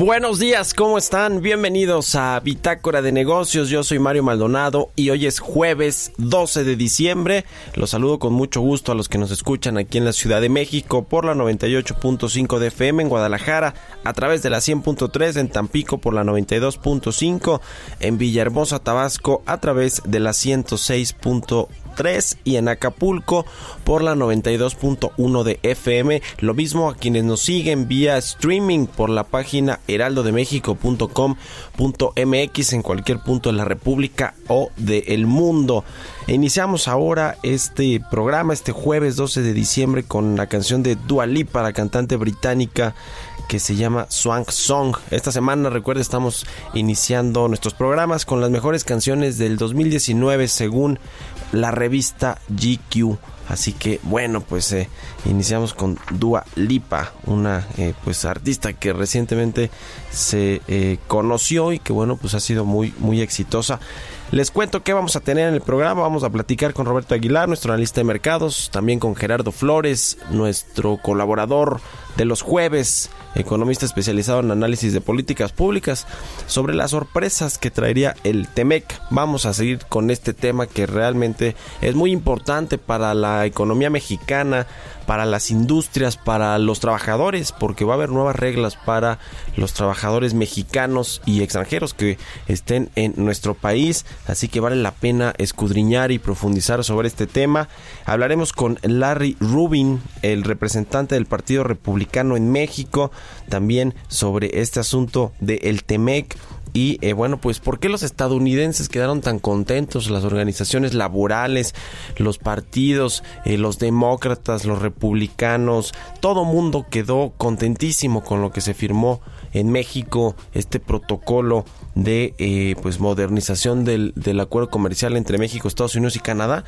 Buenos días, ¿cómo están? Bienvenidos a Bitácora de Negocios. Yo soy Mario Maldonado y hoy es jueves 12 de diciembre. Los saludo con mucho gusto a los que nos escuchan aquí en la Ciudad de México por la 98.5 de FM en Guadalajara, a través de la 100.3 en Tampico por la 92.5, en Villahermosa, Tabasco a través de la 106.1 y en Acapulco por la 92.1 de FM. Lo mismo a quienes nos siguen vía streaming por la página heraldodemexico.com.mx en cualquier punto de la República o del mundo. Iniciamos ahora este programa este jueves 12 de diciembre con la canción de Dua Lipa, la cantante británica que se llama Swank Song. Esta semana, recuerda, estamos iniciando nuestros programas con las mejores canciones del 2019 según la revista GQ. Así que bueno, pues eh, iniciamos con Dua Lipa, una eh, pues artista que recientemente se eh, conoció y que bueno pues ha sido muy muy exitosa. Les cuento que vamos a tener en el programa. Vamos a platicar con Roberto Aguilar, nuestro analista de mercados, también con Gerardo Flores, nuestro colaborador de los jueves, economista especializado en análisis de políticas públicas, sobre las sorpresas que traería el TEMEC. Vamos a seguir con este tema que realmente es muy importante para la economía mexicana, para las industrias, para los trabajadores, porque va a haber nuevas reglas para los trabajadores mexicanos y extranjeros que estén en nuestro país, así que vale la pena escudriñar y profundizar sobre este tema. Hablaremos con Larry Rubin, el representante del Partido Republicano en México, también sobre este asunto del el TEMEC y eh, bueno, pues ¿por qué los estadounidenses quedaron tan contentos? Las organizaciones laborales, los partidos, eh, los demócratas, los republicanos, todo mundo quedó contentísimo con lo que se firmó en México, este protocolo de eh, pues modernización del, del acuerdo comercial entre México, Estados Unidos y Canadá.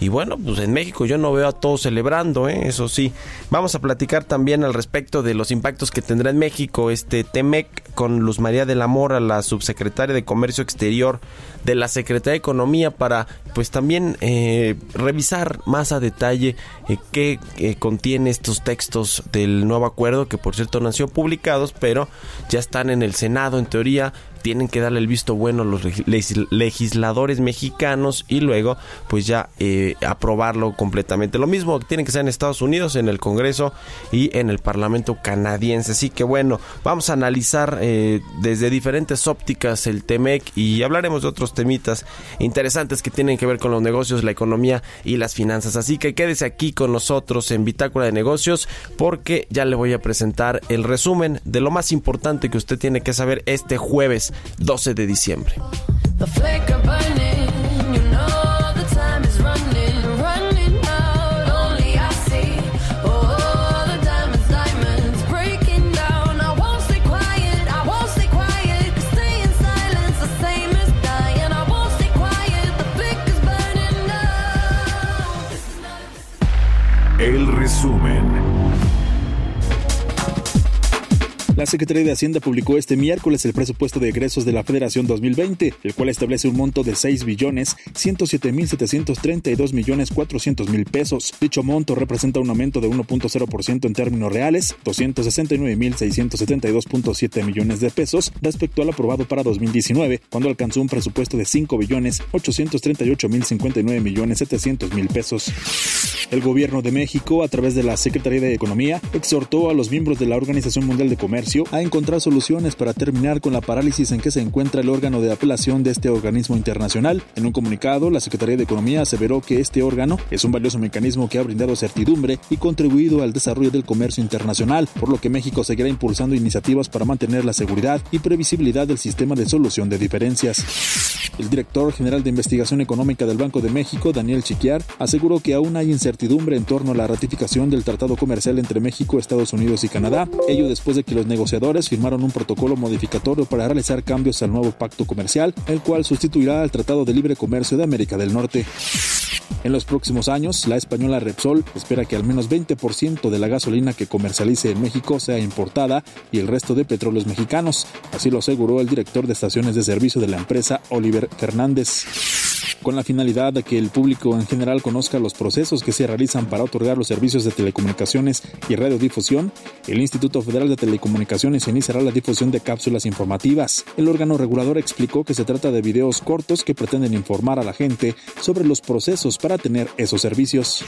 Y bueno, pues en México yo no veo a todos celebrando, ¿eh? eso sí. Vamos a platicar también al respecto de los impactos que tendrá en México este TEMEC con Luz María de la Mora, la subsecretaria de Comercio Exterior de la Secretaría de Economía, para pues también eh, revisar más a detalle eh, qué contiene estos textos del nuevo acuerdo, que por cierto no han sido publicados, pero ya están en el Senado en teoría tienen que darle el visto bueno a los legisladores mexicanos y luego pues ya eh, aprobarlo completamente. Lo mismo tiene que ser en Estados Unidos, en el Congreso y en el Parlamento canadiense. Así que bueno, vamos a analizar eh, desde diferentes ópticas el TEMEC y hablaremos de otros temitas interesantes que tienen que ver con los negocios, la economía y las finanzas. Así que quédese aquí con nosotros en Bitácora de Negocios porque ya le voy a presentar el resumen de lo más importante que usted tiene que saber este jueves 12 de diciembre. La Secretaría de Hacienda publicó este miércoles el presupuesto de egresos de la Federación 2020, el cual establece un monto de 6 billones 107 mil 732 millones 400 mil pesos. Dicho monto representa un aumento de 1.0% en términos reales, 269 mil 672.7 millones de pesos respecto al aprobado para 2019, cuando alcanzó un presupuesto de 5 billones 838 mil 59 millones 700 mil pesos. El gobierno de México, a través de la Secretaría de Economía, exhortó a los miembros de la Organización Mundial de Comercio a encontrar soluciones para terminar con la parálisis en que se encuentra el órgano de apelación de este organismo internacional. En un comunicado, la Secretaría de Economía aseveró que este órgano es un valioso mecanismo que ha brindado certidumbre y contribuido al desarrollo del comercio internacional, por lo que México seguirá impulsando iniciativas para mantener la seguridad y previsibilidad del sistema de solución de diferencias. El director general de Investigación Económica del Banco de México, Daniel Chiquiar, aseguró que aún hay incertidumbre en torno a la ratificación del Tratado Comercial entre México, Estados Unidos y Canadá, ello después de que los negociadores firmaron un protocolo modificatorio para realizar cambios al nuevo pacto comercial, el cual sustituirá al Tratado de Libre Comercio de América del Norte. En los próximos años, la española Repsol espera que al menos 20% de la gasolina que comercialice en México sea importada y el resto de petróleos mexicanos. Así lo aseguró el director de estaciones de servicio de la empresa, Oliver Fernández con la finalidad de que el público en general conozca los procesos que se realizan para otorgar los servicios de telecomunicaciones y radiodifusión, el Instituto Federal de Telecomunicaciones iniciará la difusión de cápsulas informativas. El órgano regulador explicó que se trata de videos cortos que pretenden informar a la gente sobre los procesos para tener esos servicios.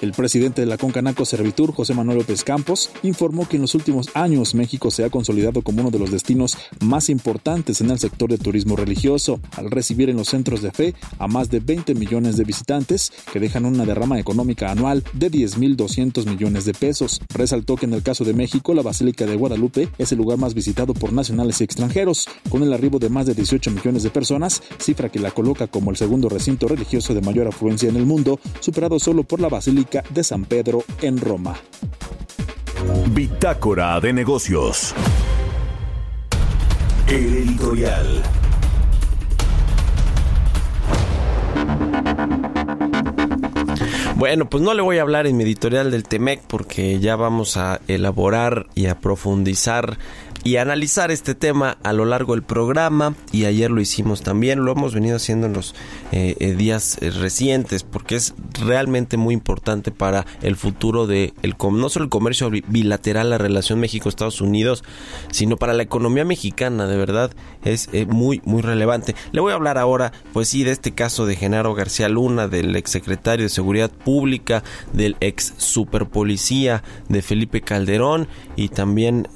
El presidente de la Concanaco Servitur, José Manuel López Campos, informó que en los últimos años México se ha consolidado como uno de los destinos más importantes en el sector de turismo religioso, al recibir en los centros de fe a más de 20 millones de visitantes que dejan una derrama económica anual de 10.200 millones de pesos. Resaltó que en el caso de México, la Basílica de Guadalupe es el lugar más visitado por nacionales y extranjeros, con el arribo de más de 18 millones de personas, cifra que la coloca como el segundo recinto religioso de mayor afluencia en el mundo, superado solo por la Basílica de San Pedro en Roma. Bitácora de negocios. editorial. Bueno, pues no le voy a hablar en mi editorial del Temec porque ya vamos a elaborar y a profundizar y analizar este tema a lo largo del programa y ayer lo hicimos también, lo hemos venido haciendo en los eh, eh, días eh, recientes porque es realmente muy importante para el futuro de el, no solo el comercio bilateral, la relación México-Estados Unidos, sino para la economía mexicana, de verdad es muy muy relevante. Le voy a hablar ahora, pues sí, de este caso de Genaro García Luna, del exsecretario de Seguridad Pública, del ex superpolicía de Felipe Calderón y también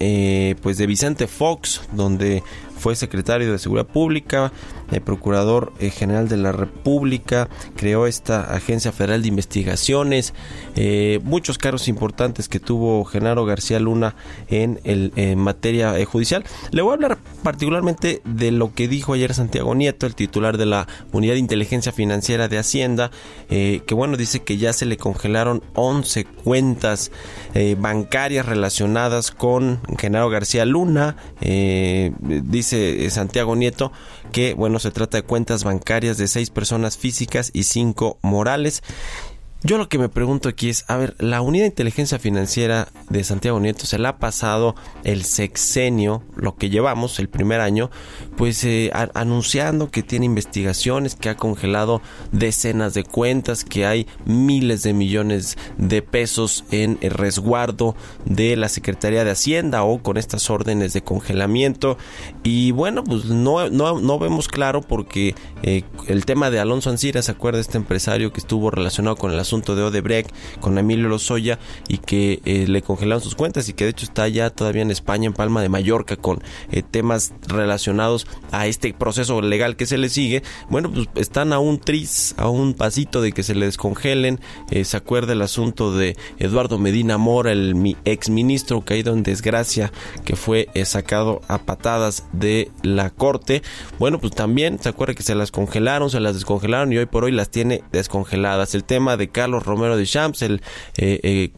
pues de Vicente Fox, donde fue secretario de Seguridad Pública, el Procurador eh, General de la República, creó esta Agencia Federal de Investigaciones, eh, muchos cargos importantes que tuvo Genaro García Luna en, el, en materia eh, judicial. Le voy a hablar particularmente de lo que dijo ayer Santiago Nieto, el titular de la Unidad de Inteligencia Financiera de Hacienda, que bueno, dice que ya se le congelaron 11 cuentas bancarias relacionadas con Genaro García Luna, dice dice Santiago Nieto que, bueno, se trata de cuentas bancarias de seis personas físicas y cinco morales. Yo lo que me pregunto aquí es, a ver, la unidad de inteligencia financiera de Santiago Nieto se la ha pasado el sexenio, lo que llevamos, el primer año, pues eh, anunciando que tiene investigaciones, que ha congelado decenas de cuentas, que hay miles de millones de pesos en el resguardo de la Secretaría de Hacienda o con estas órdenes de congelamiento. Y bueno, pues no, no, no vemos claro porque eh, el tema de Alonso Ancira, ¿se acuerda este empresario que estuvo relacionado con el asunto? De Odebrecht con Emilio Lozoya y que eh, le congelaron sus cuentas y que de hecho está ya todavía en España, en Palma de Mallorca, con eh, temas relacionados a este proceso legal que se le sigue. Bueno, pues están a un tris, a un pasito de que se le descongelen. Eh, se acuerda el asunto de Eduardo Medina Mora, el mi ex ministro caído en desgracia, que fue sacado a patadas de la corte. Bueno, pues también se acuerda que se las congelaron, se las descongelaron y hoy por hoy las tiene descongeladas. El tema de Carlos Romero de Champs, el eh, eh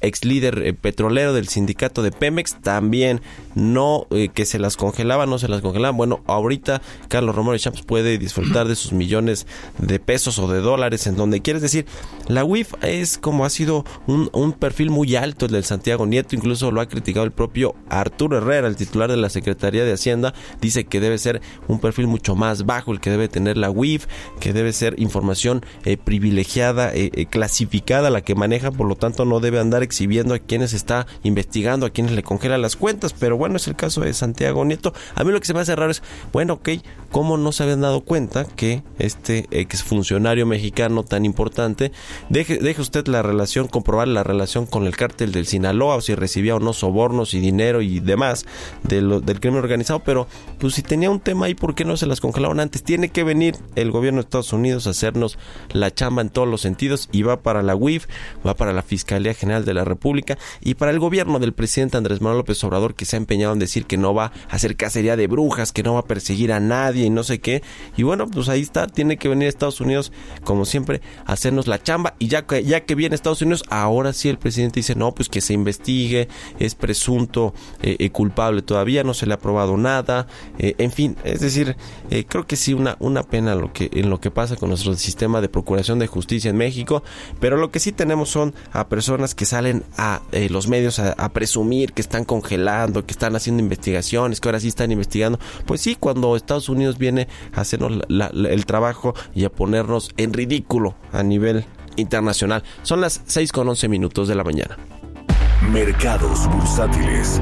ex líder eh, petrolero del sindicato de Pemex, también no eh, que se las congelaban, no se las congelaban. Bueno, ahorita Carlos Romero Champs puede disfrutar de sus millones de pesos o de dólares en donde quieres decir, la WIF es como ha sido un, perfil muy alto el del Santiago Nieto, incluso lo ha criticado el propio Arturo Herrera, el titular de la Secretaría de Hacienda, dice que debe ser un perfil mucho más bajo el que debe tener la WIF, que debe ser información eh, privilegiada, eh, eh, clasificada la que maneja, por lo tanto no debe andar exhibiendo a quienes está investigando, a quienes le congela las cuentas, pero bueno, es el caso de Santiago Nieto. A mí lo que se me hace raro es, bueno, ok, ¿cómo no se habían dado cuenta que este exfuncionario mexicano tan importante, deje, deje usted la relación, comprobar la relación con el cártel del Sinaloa, o si recibía o no sobornos y dinero y demás de del crimen organizado, pero pues si tenía un tema ahí, ¿por qué no se las congelaron antes? Tiene que venir el gobierno de Estados Unidos a hacernos la chamba en todos los sentidos y va para la UIF, va para la Fiscalía General de la República y para el gobierno del presidente Andrés Manuel López Obrador que se ha empeñado en decir que no va a hacer cacería de brujas, que no va a perseguir a nadie y no sé qué. Y bueno, pues ahí está, tiene que venir Estados Unidos, como siempre, a hacernos la chamba. Y ya que, ya que viene Estados Unidos, ahora sí el presidente dice, no, pues que se investigue, es presunto eh, eh, culpable todavía, no se le ha probado nada. Eh, en fin, es decir, creo que sí, una, una pena lo que, en lo que pasa con nuestro sistema de procuración de justicia en México. Pero lo que sí tenemos son a personas que salen a los medios a, a presumir que están congelando, que están haciendo investigaciones, que ahora sí están investigando. Pues sí, cuando Estados Unidos viene a hacernos el trabajo y a ponernos en ridículo a nivel internacional. Son las 6 con 11 minutos de la mañana. Mercados bursátiles.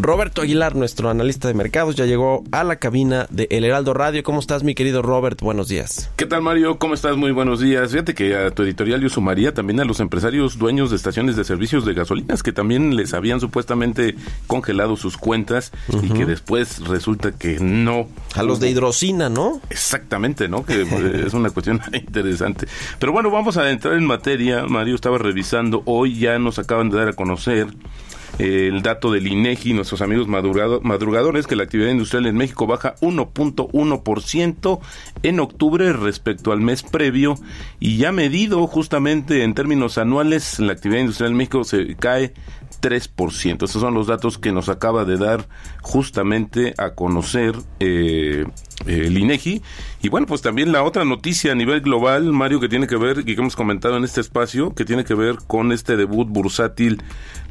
Roberto Aguilar, nuestro analista de mercados, ya llegó a la cabina de El Heraldo Radio. ¿Cómo estás, mi querido Robert? Buenos días. ¿Qué tal, Mario? ¿Cómo estás? Muy buenos días. Fíjate que a tu editorial yo sumaría también a los empresarios dueños de estaciones de servicios de gasolinas que también les habían supuestamente congelado sus cuentas y que después resulta que no. A los de hidrocina, ¿no? Exactamente, ¿no? Que es una cuestión interesante. Pero bueno, vamos a entrar en materia. Mario estaba revisando. Hoy ya nos acaban de dar a conocer el dato del INEGI, nuestros amigos madrugadores, que la actividad industrial en México baja 1.1% en octubre respecto al mes previo y ya medido justamente en términos anuales, la actividad industrial en México se cae 3%. Estos son los datos que nos acaba de dar justamente a conocer eh, el INEGI. Y bueno, pues también la otra noticia a nivel global, Mario, que tiene que ver, y que hemos comentado en este espacio, que tiene que ver con este debut bursátil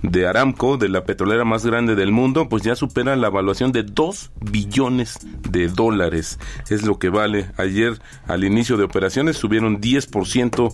de Aramco, de la petrolera más grande del mundo, pues ya supera la evaluación de 2 billones de dólares. Es lo que vale. Ayer, al inicio de operaciones, subieron 10%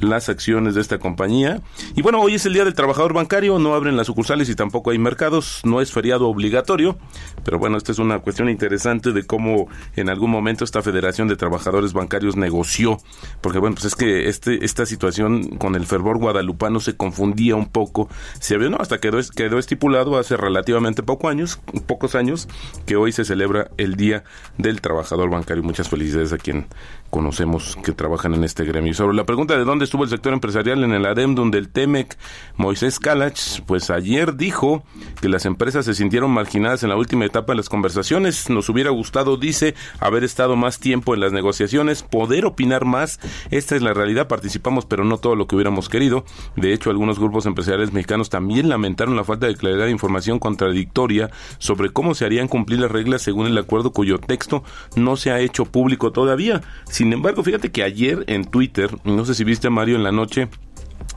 las acciones de esta compañía. Y bueno, hoy es el Día del Trabajador Bancario, no abren las sucursales y tampoco hay mercados, no es feriado obligatorio, pero bueno, esta es una cuestión interesante de cómo en algún momento esta Federación de Trabajadores Bancarios negoció, porque bueno, pues es que este, esta situación con el fervor guadalupano se confundía un poco, se había, no, hasta quedó, quedó estipulado hace relativamente poco años, pocos años, que hoy se celebra el Día del Trabajador Bancario. Muchas felicidades a quien conocemos que trabajan en este gremio. sobre la pregunta de dónde estuvo el sector empresarial en el adendum del TEMEC, Moisés Kalach, pues ayer dijo que las empresas se sintieron marginadas en la última etapa de las conversaciones. Nos hubiera gustado, dice, haber estado más tiempo en las negociaciones, poder opinar más. Esta es la realidad, participamos, pero no todo lo que hubiéramos querido. De hecho, algunos grupos empresariales mexicanos también lamentaron la falta de claridad de información contradictoria sobre cómo se harían cumplir las reglas según el acuerdo cuyo texto no se ha hecho público todavía. Sin embargo, fíjate que ayer en Twitter, no sé si viste Mario en la noche,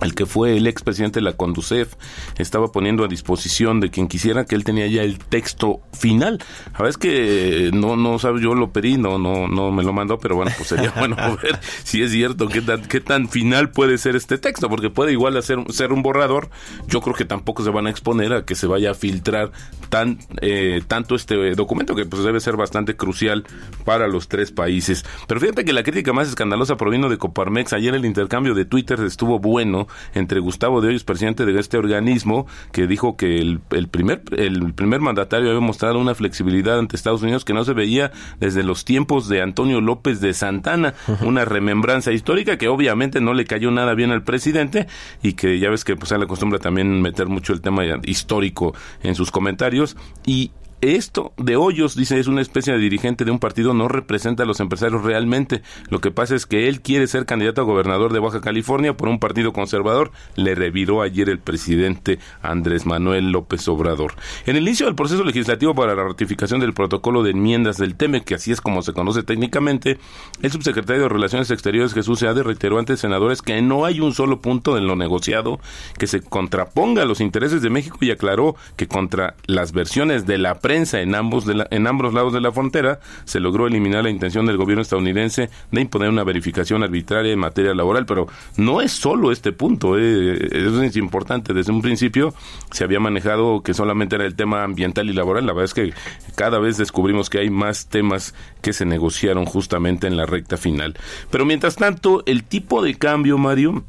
el que fue el expresidente de la Conducef estaba poniendo a disposición de quien quisiera que él tenía ya el texto final. A ver, es que no, no sabe, yo lo pedí, no, no, no me lo mandó, pero bueno, pues sería bueno ver si es cierto qué tan, qué tan final puede ser este texto, porque puede igual hacer, ser un borrador. Yo creo que tampoco se van a exponer a que se vaya a filtrar tan, eh, tanto este documento, que pues debe ser bastante crucial para los tres países. Pero fíjate que la crítica más escandalosa provino de Coparmex. Ayer el intercambio de Twitter estuvo bueno entre Gustavo de Hoyos, presidente de este organismo, que dijo que el, primer, el primer mandatario había mostrado una flexibilidad ante Estados Unidos que no se veía desde los tiempos de Antonio López de Santana, una remembranza histórica que obviamente no le cayó nada bien al presidente y que ya ves que pues, se le acostumbra también meter mucho el tema histórico en sus comentarios. Y esto de Hoyos, dice, es una especie de dirigente de un partido, no representa a los empresarios realmente. Lo que pasa es que él quiere ser candidato a gobernador de Baja California por un partido conservador. Le reviró ayer el presidente Andrés Manuel López Obrador. En el inicio del proceso legislativo para la ratificación del protocolo de enmiendas del TEMEC, que así es como se conoce técnicamente, el subsecretario de Relaciones Exteriores Jesús Seade reiteró ante senadores que no hay un solo punto en lo negociado que se contraponga a los intereses de México y aclaró que contra las versiones de la prensa en ambos, de en ambos lados de la frontera, se logró eliminar la intención del gobierno estadounidense de imponer una verificación arbitraria en materia laboral, pero no es solo este punto, eh, eso es importante. Desde un principio se había manejado que solamente era el tema ambiental y laboral, la verdad es que cada vez descubrimos que hay más temas que se negociaron justamente en la recta final. Pero mientras tanto, el tipo de cambio, Mario,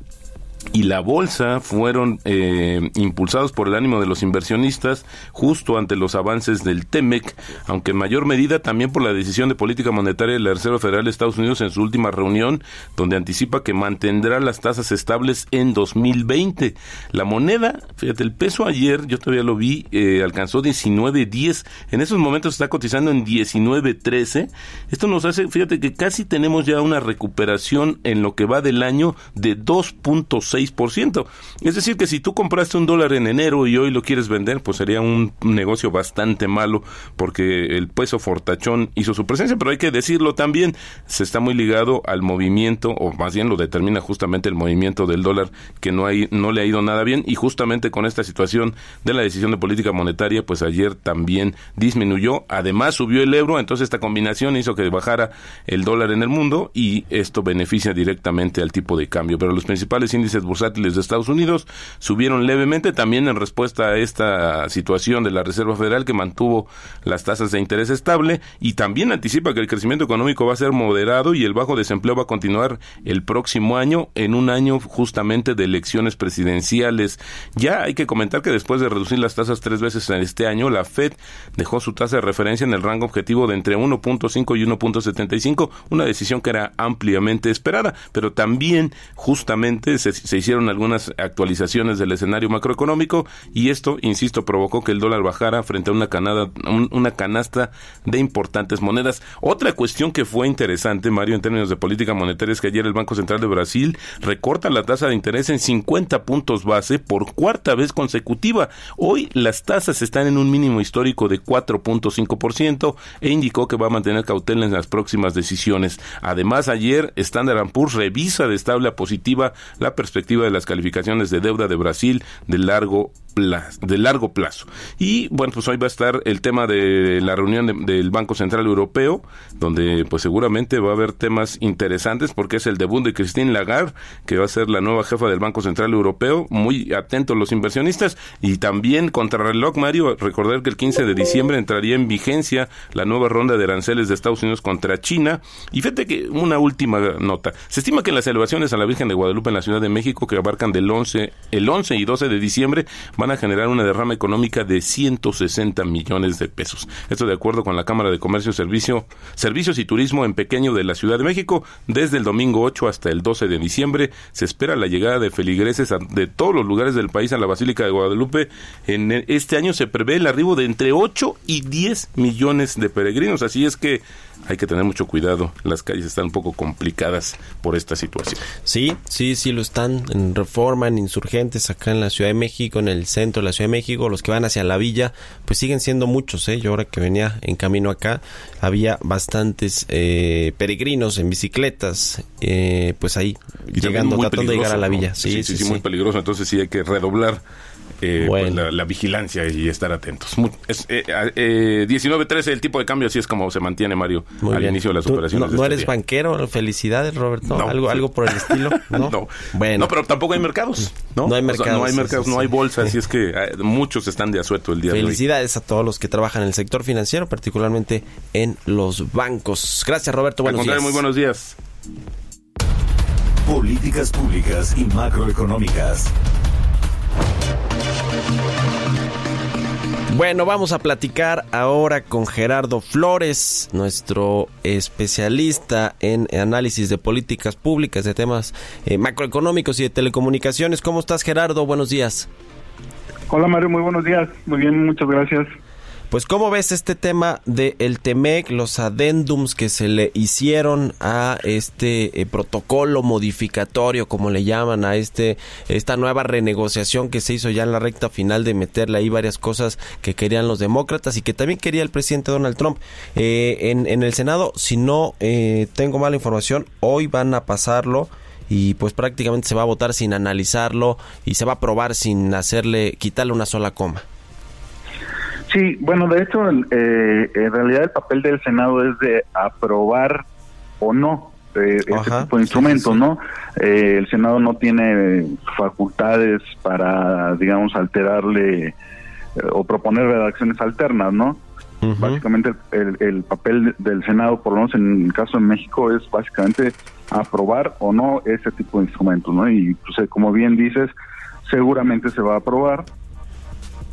y la bolsa fueron eh, impulsados por el ánimo de los inversionistas justo ante los avances del TEMEC, aunque en mayor medida también por la decisión de política monetaria de la Reserva Federal de Estados Unidos en su última reunión, donde anticipa que mantendrá las tasas estables en 2020. La moneda, fíjate, el peso ayer, yo todavía lo vi, eh, alcanzó 19.10, en esos momentos está cotizando en 19.13. Esto nos hace, fíjate que casi tenemos ya una recuperación en lo que va del año de 2.6 6%. Es decir, que si tú compraste un dólar en enero y hoy lo quieres vender, pues sería un negocio bastante malo porque el peso fortachón hizo su presencia, pero hay que decirlo también, se está muy ligado al movimiento, o más bien lo determina justamente el movimiento del dólar, que no, hay, no le ha ido nada bien, y justamente con esta situación de la decisión de política monetaria, pues ayer también disminuyó, además subió el euro, entonces esta combinación hizo que bajara el dólar en el mundo y esto beneficia directamente al tipo de cambio, pero los principales índices bursátiles de Estados Unidos subieron levemente también en respuesta a esta situación de la Reserva Federal que mantuvo las tasas de interés estable y también anticipa que el crecimiento económico va a ser moderado y el bajo desempleo va a continuar el próximo año en un año justamente de elecciones presidenciales. Ya hay que comentar que después de reducir las tasas tres veces en este año, la Fed dejó su tasa de referencia en el rango objetivo de entre 1.5 y 1.75, una decisión que era ampliamente esperada, pero también justamente se, se hicieron algunas actualizaciones del escenario macroeconómico y esto, insisto, provocó que el dólar bajara frente a una, canada, una canasta de importantes monedas. Otra cuestión que fue interesante, Mario, en términos de política monetaria es que ayer el Banco Central de Brasil recorta la tasa de interés en 50 puntos base por cuarta vez consecutiva. Hoy las tasas están en un mínimo histórico de 4.5% e indicó que va a mantener cautela en las próximas decisiones. Además, ayer Standard Poor's revisa de estable a positiva la perspectiva de las calificaciones de deuda de Brasil de largo de largo plazo. Y bueno, pues hoy va a estar el tema de la reunión del Banco Central Europeo, donde pues seguramente va a haber temas interesantes porque es el debut de Christine Lagarde, que va a ser la nueva jefa del Banco Central Europeo, muy atentos los inversionistas. Y también contra reloj Mario, recordar que el 15 de diciembre entraría en vigencia la nueva ronda de aranceles de Estados Unidos contra China. Y fíjate que una última nota, se estima que las celebraciones a la Virgen de Guadalupe en la Ciudad de México que abarcan del 11, el 11 y 12 de diciembre van a generar una derrama económica de 160 millones de pesos. Esto de acuerdo con la Cámara de Comercio, Servicio, Servicios y Turismo en Pequeño de la Ciudad de México. Desde el domingo 8 hasta el 12 de diciembre se espera la llegada de feligreses de todos los lugares del país a la Basílica de Guadalupe. En este año se prevé el arribo de entre 8 y 10 millones de peregrinos. Así es que hay que tener mucho cuidado. Las calles están un poco complicadas por esta situación. Sí, sí, sí lo están. En Reforma, en Insurgentes, acá en la Ciudad de México, en el centro de la Ciudad de México, los que van hacia la villa, pues siguen siendo muchos. ¿eh? Yo ahora que venía en camino acá, había bastantes eh, peregrinos en bicicletas, eh, pues ahí llegando, tratando de llegar a la villa. Sí sí, sí, muy peligroso. Entonces sí hay que redoblar eh, pues, la, vigilancia y estar atentos. Es, eh, eh, 19.13 el tipo de cambio, así es como se mantiene Mario al inicio de las operaciones. ¿No, no este eres banquero? Felicidades, Roberto. ¿Algo, ¿Algo por el estilo? ¿no? Bueno. no, pero tampoco hay mercados. No, hay mercados. no hay mercados, no hay bolsas, así es que eh, muchos están de asueto el día de hoy. Felicidades a todos los que trabajan en el sector financiero, particularmente en los bancos. Gracias, Roberto. Buenos días. Muy buenos días. Políticas públicas y macroeconómicas. Bueno, vamos a platicar ahora con Gerardo Flores, nuestro especialista en análisis de políticas públicas, de temas eh, macroeconómicos y de telecomunicaciones. ¿Cómo estás, Gerardo? Buenos días. Hola, Mario. Muy buenos días. Muy bien, muchas gracias. Pues cómo ves este tema del el TEMEC, los adendums que se le hicieron a este eh, protocolo modificatorio, como le llaman, a este esta nueva renegociación que se hizo ya en la recta final de meterle ahí varias cosas que querían los demócratas y que también quería el presidente Donald Trump. Eh, en, el Senado, si no eh, tengo mala información, hoy van a pasarlo y pues prácticamente se va a votar sin analizarlo y se va a aprobar sin hacerle, quitarle una sola coma. Sí, bueno, de hecho, eh, en realidad el papel del Senado es de aprobar o no eh, este tipo de instrumentos, ¿no? Eh, el Senado no tiene facultades para, digamos, alterarle o proponer redacciones alternas, ¿no? Básicamente el, el, papel del Senado, por lo menos en el caso de México, es básicamente aprobar o no ese tipo de instrumentos, ¿no? Y pues, como bien dices, seguramente se va a aprobar.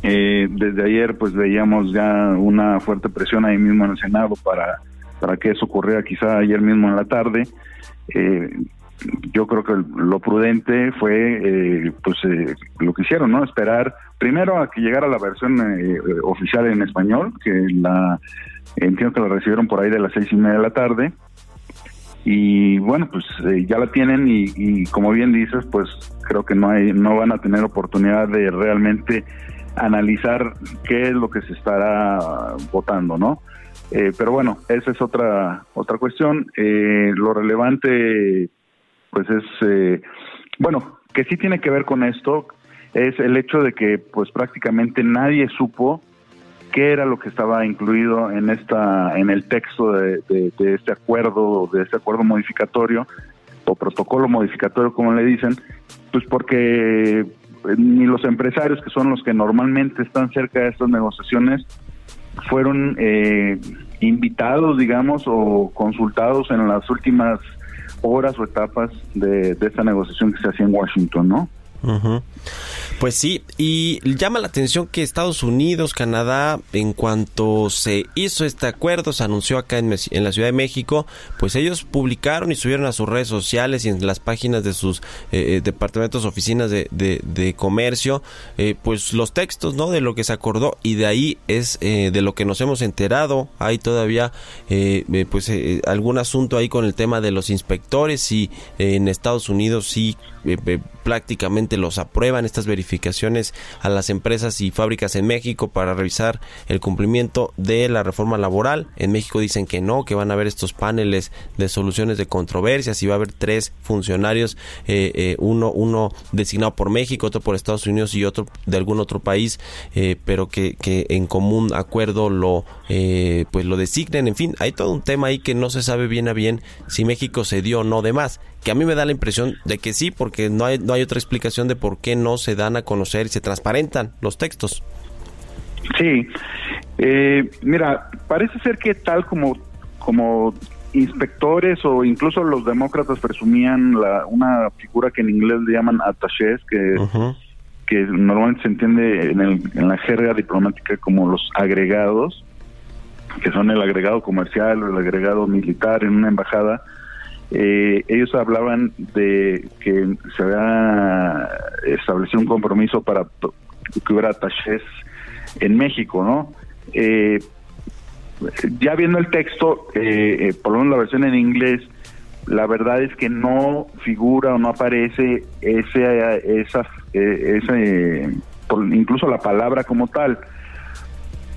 Eh, desde ayer pues veíamos ya una fuerte presión ahí mismo en el Senado para, para que eso ocurriera quizá ayer mismo en la tarde. Eh, yo creo que lo prudente fue eh, pues eh, lo que hicieron, ¿no? Esperar primero a que llegara la versión eh, oficial en español, que la entiendo que la recibieron por ahí de las seis y media de la tarde. Y bueno, pues ya la tienen y, y, como bien dices, pues creo que no hay, no van a tener oportunidad de realmente analizar qué es lo que se estará votando, ¿no? Eh, pero bueno, esa es otra otra cuestión. Eh, lo relevante, pues es, eh, bueno, que sí tiene que ver con esto, es el hecho de que, pues prácticamente nadie supo qué era lo que estaba incluido en esta, en el texto de, de este acuerdo, de este acuerdo modificatorio o protocolo modificatorio, como le dicen, pues porque ni los empresarios, que son los que normalmente están cerca de estas negociaciones, fueron eh, invitados, digamos, o consultados en las últimas horas o etapas de, esta negociación que se hacía en Washington, ¿no? Pues sí, y llama la atención que Estados Unidos, Canadá, en cuanto se hizo este acuerdo, se anunció acá en, la Ciudad de México, pues ellos publicaron y subieron a sus redes sociales y en las páginas de sus eh, eh departamentos, oficinas de comercio, eh, pues los textos, ¿no? De lo que se acordó y de ahí es eh, de lo que nos hemos enterado. Hay todavía, eh, pues, algún asunto ahí con el tema de los inspectores y en Estados Unidos sí prácticamente los aprueban estas verificaciones a las empresas y fábricas en México para revisar el cumplimiento de la reforma laboral. En México dicen que no, que van a haber estos paneles de soluciones de controversias y va a haber tres funcionarios, eh, eh, uno, uno designado por México, otro por Estados Unidos y otro de algún otro país, eh, pero que, que, en común acuerdo lo, pues lo designen. En fin, hay todo un tema ahí que no se sabe bien a bien si México se dio o no de más que a mí me da la impresión de que sí, porque no hay, no hay otra explicación de por qué no se dan a conocer y se transparentan los textos. Sí, eh, mira, parece ser que tal como, como inspectores o incluso los demócratas presumían la, una figura que en inglés le llaman attachés, que, que normalmente se entiende en, el, en la jerga diplomática como los agregados, que son el agregado comercial o el agregado militar en una embajada, eh, ellos hablaban de que se había establecido un compromiso para que hubiera attachés en México, ¿no? Eh, ya viendo el texto, eh, por lo menos la versión en inglés, la verdad es que no figura o no aparece ese, esa, ese, incluso la palabra como tal.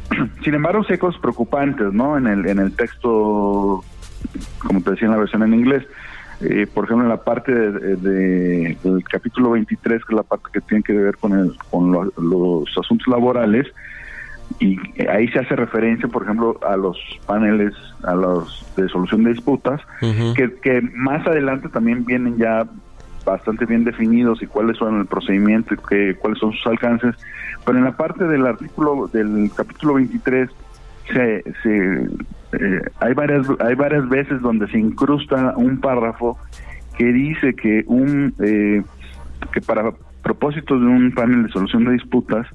Sin embargo, cosas preocupantes, ¿no? En el, en el texto como te decía en la versión en inglés. Eh, por ejemplo, en la parte de, del capítulo 23, que es la parte que tiene que ver con, el, con los asuntos laborales, y ahí se hace referencia, por ejemplo, a los paneles, a los de solución de disputas, que, que más adelante también vienen ya bastante bien definidos y cuáles son el procedimiento y que, cuáles son sus alcances, pero en la parte del artículo del capítulo 23 se, se eh, hay varias hay varias veces donde se incrusta un párrafo que dice que un eh, que para propósitos de un panel de solución de disputas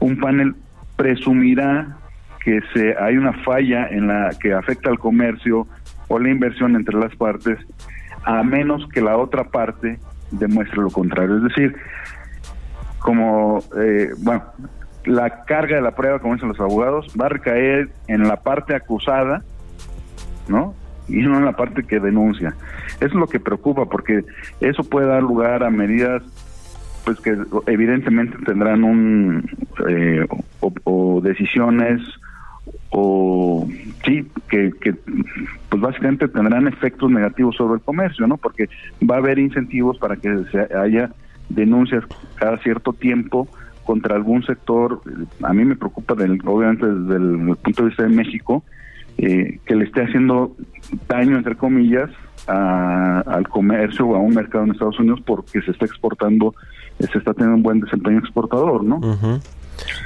un panel presumirá que se hay una falla en la que afecta al comercio o la inversión entre las partes a menos que la otra parte demuestre lo contrario. Es decir como eh, bueno la carga de la prueba, como dicen los abogados, va a recaer en la parte acusada, ¿no? Y no en la parte que denuncia. Eso es lo que preocupa, porque eso puede dar lugar a medidas pues que evidentemente tendrán un eh, o, decisiones o sí que, que pues básicamente tendrán efectos negativos sobre el comercio no porque va a haber incentivos para que se haya denuncias cada cierto tiempo contra algún sector, a mí me preocupa del, obviamente desde el punto de vista de México, eh, que le esté haciendo daño, entre comillas, al comercio o a un mercado en Estados Unidos porque se está exportando, se está teniendo un buen desempeño exportador, ¿no?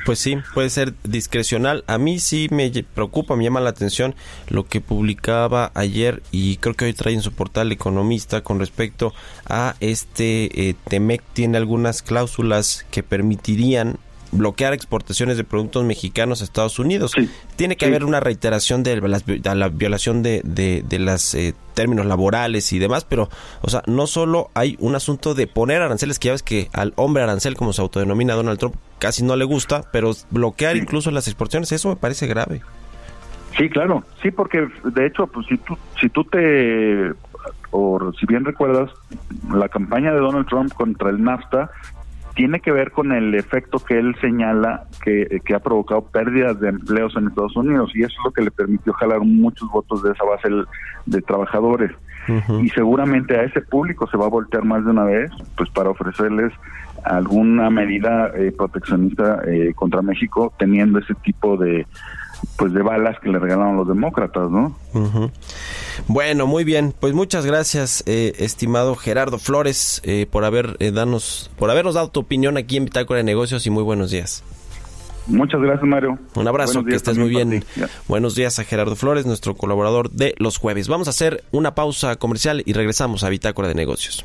Pues sí, puede ser discrecional. A mí sí me preocupa, me llama la atención lo que publicaba ayer y creo que hoy trae en su portal Economista con respecto a este eh, TEMEC. Tiene algunas cláusulas que permitirían bloquear exportaciones de productos mexicanos a Estados Unidos. Tiene que haber una reiteración de, la violación de, de, los eh, términos laborales y demás, pero, o sea, no solo hay un asunto de poner aranceles, que ya ves que al hombre arancel, como se autodenomina Donald Trump, casi no le gusta, pero bloquear incluso las exportaciones, eso me parece grave. Sí, claro, sí, porque de hecho, pues si tú, si tú te, o si bien recuerdas, la campaña de Donald Trump contra el NAFTA tiene que ver con el efecto que él señala que, ha provocado pérdidas de empleos en Estados Unidos y eso es lo que le permitió jalar muchos votos de esa base de trabajadores. Y seguramente a ese público se va a voltear más de una vez pues para ofrecerles alguna medida eh, proteccionista eh, contra México teniendo ese tipo de pues de balas que le regalaron los demócratas, ¿no? Bueno, muy bien, pues muchas gracias, eh, estimado Gerardo Flores, eh, por haber eh, danos, por habernos dado tu opinión aquí en Bitácora de Negocios y muy buenos días. Muchas gracias, Mario. Un abrazo, que estés muy bien. Buenos días a Gerardo Flores, nuestro colaborador de los jueves. Vamos a hacer una pausa comercial y regresamos a Bitácora de Negocios.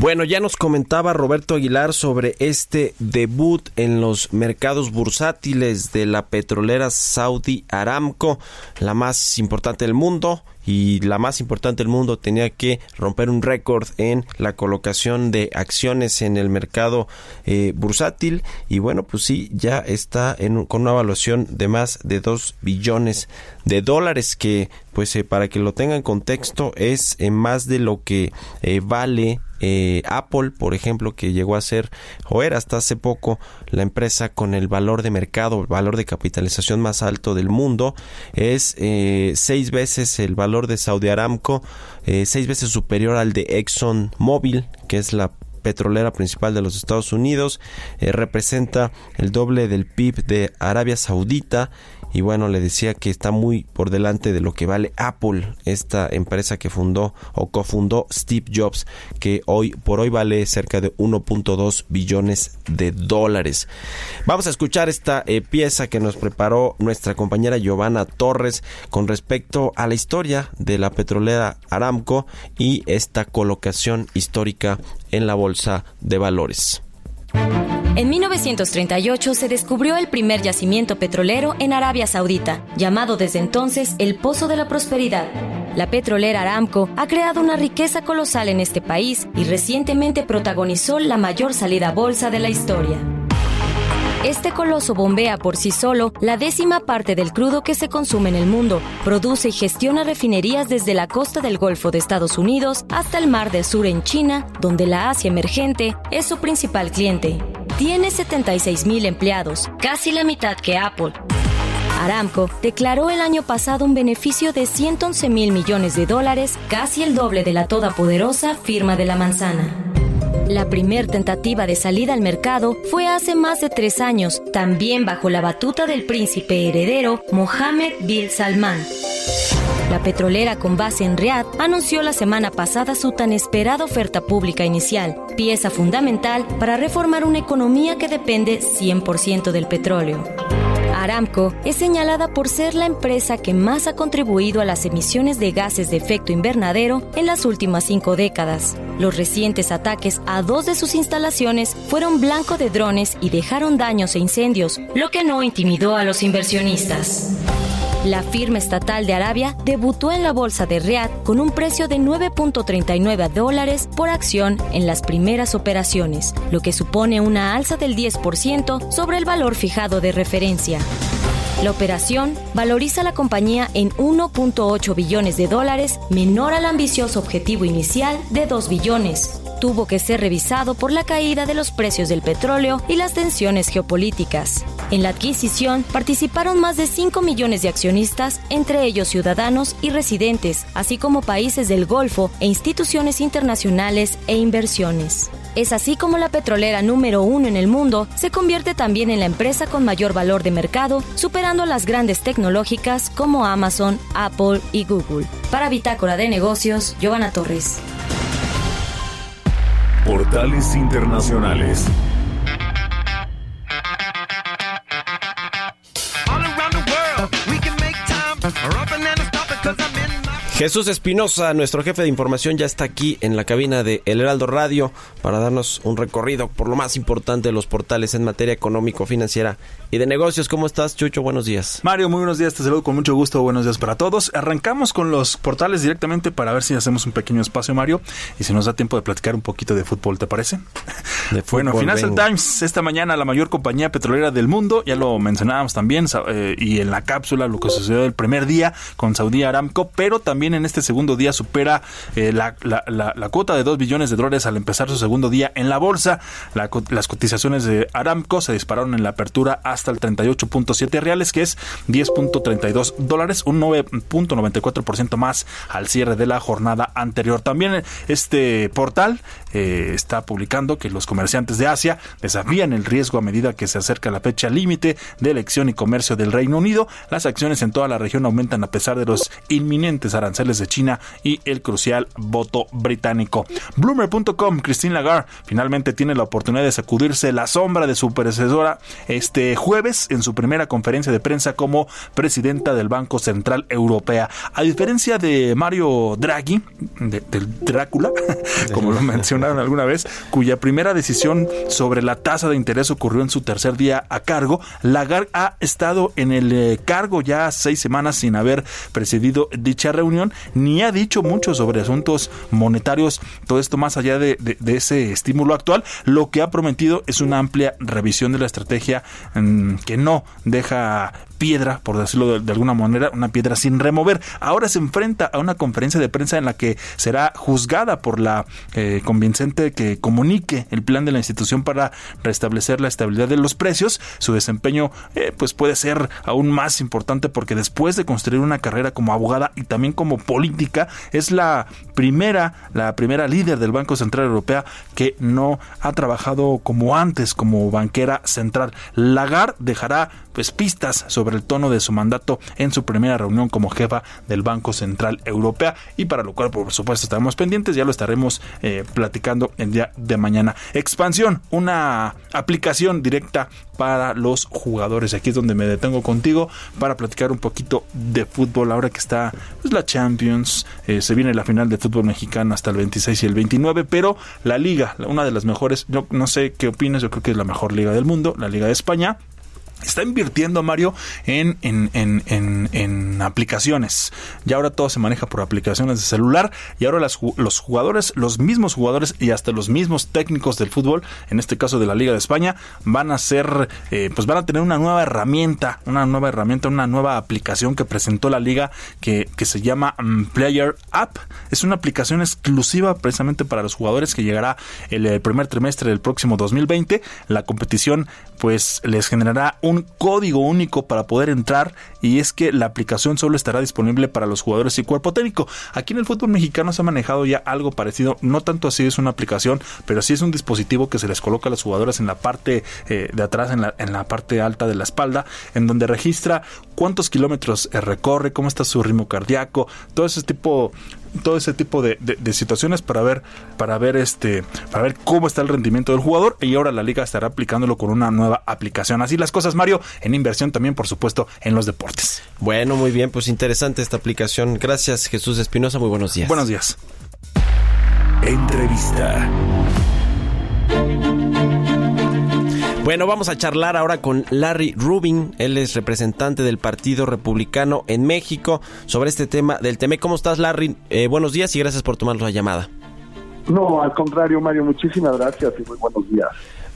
Bueno, ya nos comentaba Roberto Aguilar sobre este debut en los mercados bursátiles de la petrolera Saudi Aramco, la más importante del mundo y la más importante del mundo tenía que romper un récord en la colocación de acciones en el mercado eh, bursátil. Y bueno pues sí ya está en, con una evaluación de más de 2 billones de dólares que pues eh, para que lo tengan en contexto es en más de lo que eh, vale eh, Apple, por ejemplo, que llegó a ser o era hasta hace poco la empresa con el valor de mercado, el valor de capitalización más alto del mundo, es eh, seis veces el valor de Saudi Aramco, eh, seis veces superior al de Exxon Mobil, que es la petrolera principal de los Estados Unidos, representa el doble del PIB de Arabia Saudita y bueno, le decía que está muy por delante de lo que vale Apple, esta empresa que fundó o cofundó Steve Jobs, que hoy por hoy vale cerca de 1.2 billones de dólares. Vamos a escuchar esta eh, pieza que nos preparó nuestra compañera Giovanna Torres con respecto a la historia de la petrolera Aramco y esta colocación histórica en la bolsa de valores. En 1938 se descubrió el primer yacimiento petrolero en Arabia Saudita, llamado desde entonces el Pozo de la Prosperidad. La petrolera Aramco ha creado una riqueza colosal en este país y recientemente protagonizó la mayor salida bolsa de la historia. Este coloso bombea por sí solo la décima parte del crudo que se consume en el mundo. Produce y gestiona refinerías desde la costa del Golfo de Estados Unidos hasta el Mar del Sur en China, donde la Asia emergente es su principal cliente. Tiene 76 mil empleados, casi la mitad que Apple. Aramco declaró el año pasado un beneficio de 111 mil millones de dólares, casi el doble de la todopoderosa firma de la manzana. La primer tentativa de salida al mercado fue hace más de tres años, también bajo la batuta del príncipe heredero Mohammed bin Salman. La petrolera con base en Riyadh anunció la semana pasada su tan esperada oferta pública inicial, pieza fundamental para reformar una economía que depende 100% del petróleo. Aramco es señalada por ser la empresa que más ha contribuido a las emisiones de gases de efecto invernadero en las últimas cinco décadas. Los recientes ataques a dos de sus instalaciones fueron blanco de drones y dejaron daños e incendios, lo que no intimidó a los inversionistas. La firma estatal de Arabia debutó en la bolsa de Riyadh con un precio de 9.39 dólares por acción en las primeras operaciones, lo que supone una alza del 10% sobre el valor fijado de referencia. La operación valoriza la compañía en 1.8 billones de dólares, menor al ambicioso objetivo inicial de 2 billones. Tuvo que ser revisado por la caída de los precios del petróleo y las tensiones geopolíticas. En la adquisición participaron más de 5 millones de accionistas, entre ellos ciudadanos y residentes, así como países del Golfo e instituciones internacionales e inversiones. Es así como la petrolera número uno en el mundo se convierte también en la empresa con mayor valor de mercado, superando las grandes tecnológicas como Amazon, Apple y Google. Para Bitácora de Negocios, Giovanna Torres. Portales Internacionales. Jesús Espinosa, nuestro jefe de información, ya está aquí en la cabina de El Heraldo Radio para darnos un recorrido por lo más importante de los portales en materia económico, financiera y de negocios. ¿Cómo estás, Chucho? Buenos días. Mario, muy buenos días. Te saludo con mucho gusto. Buenos días para todos. Arrancamos con los portales directamente para ver si hacemos un pequeño espacio, Mario, y si nos da tiempo de platicar un poquito de fútbol, ¿te parece? De bueno, Financial Times, esta mañana la mayor compañía petrolera del mundo, ya lo mencionábamos también, eh, y en la cápsula lo que sucedió el primer día con Saudi Aramco, pero también en este segundo día supera eh, la, cuota de 2 billones de dólares al empezar su segundo día en la bolsa. las cotizaciones de Aramco se dispararon en la apertura hasta el 38.7 reales, que es 10.32 dólares, un 9.94% más al cierre de la jornada anterior. También este portal eh, está publicando que los comerciantes de Asia desafían el riesgo a medida que se acerca la fecha límite de elección y comercio del Reino Unido. Las acciones en toda la región aumentan a pesar de los inminentes aranceles de China y el crucial voto británico. Bloomer.com, Christine Lagarde finalmente tiene la oportunidad de sacudirse la sombra de su predecesora este jueves en su primera conferencia de prensa como presidenta del Banco Central Europea. A diferencia de Mario Draghi, del Drácula, como lo mencionaron alguna vez, cuya primera decisión sobre la tasa de interés ocurrió en su tercer día a cargo, Lagarde ha estado en el eh, cargo ya seis semanas sin haber presidido dicha reunión ni ha dicho mucho sobre asuntos monetarios, todo esto más allá de, ese estímulo actual. Lo que ha prometido es una amplia revisión de la estrategia mm, que no deja piedra, por decirlo de, alguna manera, una piedra sin remover. Ahora se enfrenta a una conferencia de prensa en la que será juzgada por la eh, convincente que comunique el plan de la institución para restablecer la estabilidad de los precios. Su desempeño eh, pues puede ser aún más importante porque después de construir una carrera como abogada y también como política, es la primera, la primera líder del Banco Central Europeo que no ha trabajado como antes como banquera central. Lagarde dejará pistas sobre el tono de su mandato en su primera reunión como jefa del Banco Central Europeo y para lo cual por supuesto estaremos pendientes, ya lo estaremos eh, platicando el día de mañana. Expansión, una aplicación directa para los jugadores. Aquí es donde me detengo contigo para platicar un poquito de fútbol ahora que está pues, la Champions, eh, se viene la final de fútbol mexicano hasta el 26 y el 29, pero la liga, una de las mejores, yo no sé qué opinas, yo creo que es la mejor liga del mundo, la Liga de España está invirtiendo Mario en, en, en, en, aplicaciones. Ya ahora todo se maneja por aplicaciones de celular y ahora las, los jugadores, los mismos jugadores y hasta los mismos técnicos del fútbol, en este caso de la Liga de España, van a ser, eh, pues van a tener una nueva herramienta, una nueva herramienta, una nueva aplicación que presentó la liga que, que se llama mm, Player App. Es una aplicación exclusiva precisamente para los jugadores que llegará el, primer trimestre del próximo 2020. La competición pues les generará código único para poder entrar y es que la aplicación solo estará disponible para los jugadores y cuerpo técnico. Aquí en el fútbol mexicano se ha manejado ya algo parecido, no tanto así es una aplicación, pero sí es un dispositivo que se les coloca a los jugadores en la parte eh, de atrás, en la, en la parte alta de la espalda, en donde registra cuántos kilómetros eh, recorre, cómo está su ritmo cardíaco, todo ese tipo todo ese tipo de, situaciones para ver, para ver este, para ver cómo está el rendimiento del jugador y ahora la liga estará aplicándolo con una nueva aplicación. Así las cosas, Mario, en inversión también, por supuesto, en los deportes. Bueno, muy bien, pues interesante esta aplicación. Gracias, Jesús Espinosa. Muy buenos días. Buenos días. Entrevista. Bueno, vamos a charlar ahora con Larry Rubin, él es representante del Partido Republicano en México, sobre este tema del TEME. ¿Cómo estás, Larry? Eh, buenos días y gracias por tomar la llamada. No, al contrario, Mario, muchísimas gracias y muy buenos días.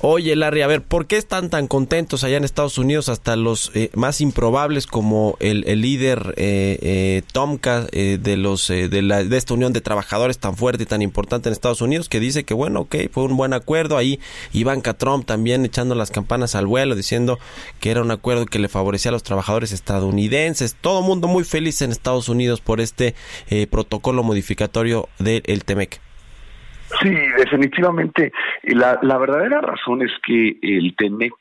Oye, Larry, a ver, ¿por qué están tan contentos allá en Estados Unidos hasta los eh, más improbables como el, líder eh, eh, Tomka eh, de los de, la, de esta unión de trabajadores tan fuerte y tan importante en Estados Unidos que dice que bueno, ok, fue un buen acuerdo. Ahí Ivanka Trump también echando las campanas al vuelo diciendo que era un acuerdo que le favorecía a los trabajadores estadounidenses, todo mundo muy feliz en Estados Unidos por este protocolo modificatorio del TEMEC. Sí, definitivamente. La, la verdadera razón es que el TEMEC